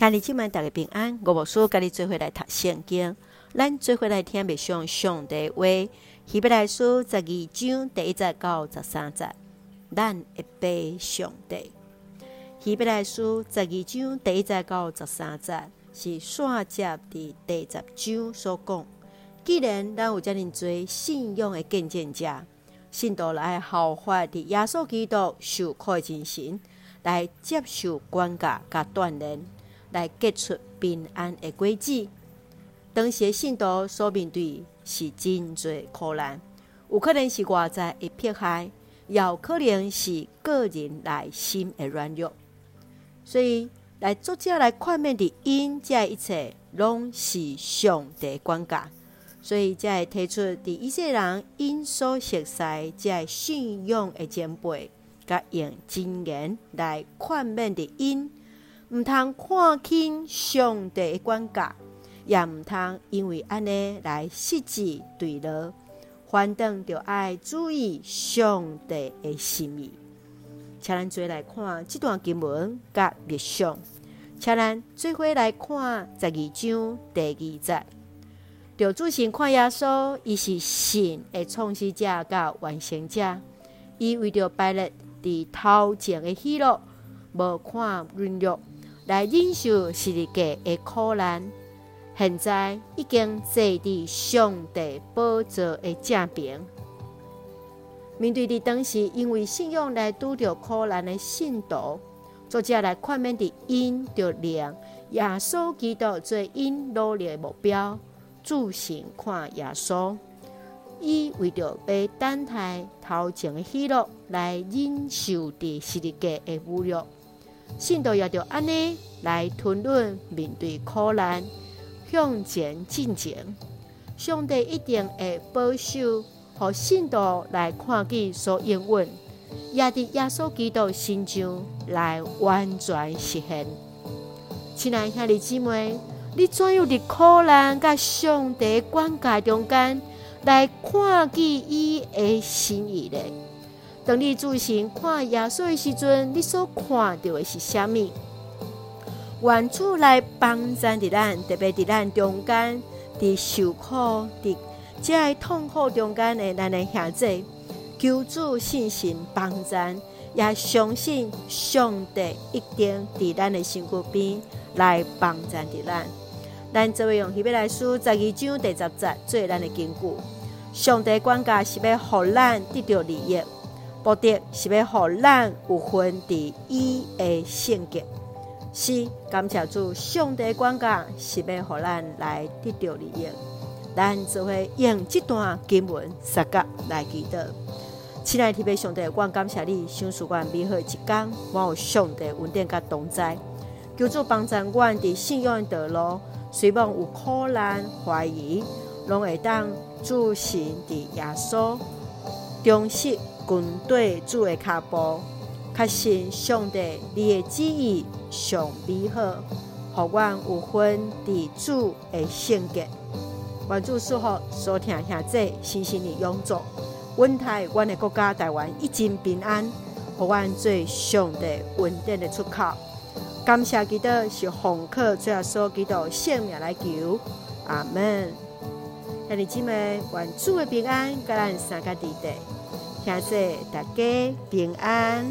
兄弟姊妹大家平安，我无输甲你做伙来读圣经，咱做伙来听默想上帝话。希伯来书十二章第一节到十三节，咱会背上帝。希伯来书十二章第一节到十三节是续接伫第十章所讲。既然咱有遮尔多信仰的见证者，信徒来效法伫耶稣基督受苦的精神，来接受管教甲锻炼，来结出平安的果子。当时信徒所面对是真济苦难，有可能是外在的迫害，也有可能是个人内心的软弱。所以，来作者来劝勉的因，这一切拢是上帝管教。所以，才会提出第一世人因所熟悉，这信仰的前辈，甲用真言来劝勉的因，毋通看轻上帝的管教，也毋通因为安尼来失志坠落。反倒着爱注意上帝的心意。请咱做来看这段经文，甲默想。请咱做伙来看十二章第二节。着主神看耶稣，伊是神的创始者甲完成者。伊为着拜日伫头前的喜乐，无看软弱，来忍受十字架的苦难。现在已经坐伫上帝宝座的正边。面对伫当时因为信仰来拄着苦难的信徒，作者来宽勉伫因着亮耶稣基督做因努力的目标。主神看耶稣，伊为着要等待头前的喜乐来忍受伫十字架的侮辱，信徒也着安尼来吞论面对苦难，向前进前。上帝一定会保守。和信徒来看见所应允，也伫耶稣基督身上来完全实现。亲爱兄弟姊妹，你怎样伫苦难甲上帝管教中间来看见伊的心意呢？当你自身看耶稣的时阵，你所看到的是啥物？愿主来帮助的咱，特别伫咱中间伫受苦伫。在痛苦中间的咱的兄弟，求主信心帮助，也相信上帝一定伫咱的身躯边来帮助伫咱。咱这位用希伯来书十二章第十节做咱的根据。上帝管家是要互咱得到利益，目的是要互咱有份伫伊的圣洁。是感谢主，上帝管教是要互咱来得到利益。咱就会用这段经文三角来祈祷。亲爱的弟兄姊妹，我感谢你，享受我美好一天，我有上帝稳定甲同在，求主帮助我伫信仰的道路，虽望有苦难怀疑，拢会当主神伫耶稣，忠实跟对主的脚步，确信上帝你的旨意上美好，互我有份伫主的圣洁。愿主赐福所听兄弟，心心的永驻，稳台阮的国家台湾一尽平安，互阮做上帝稳定的出口。感谢基督是奉靠最后所基督圣命来求，阿门。兄弟姊妹，愿主的平安，甲咱三个弟弟，现在大家平安。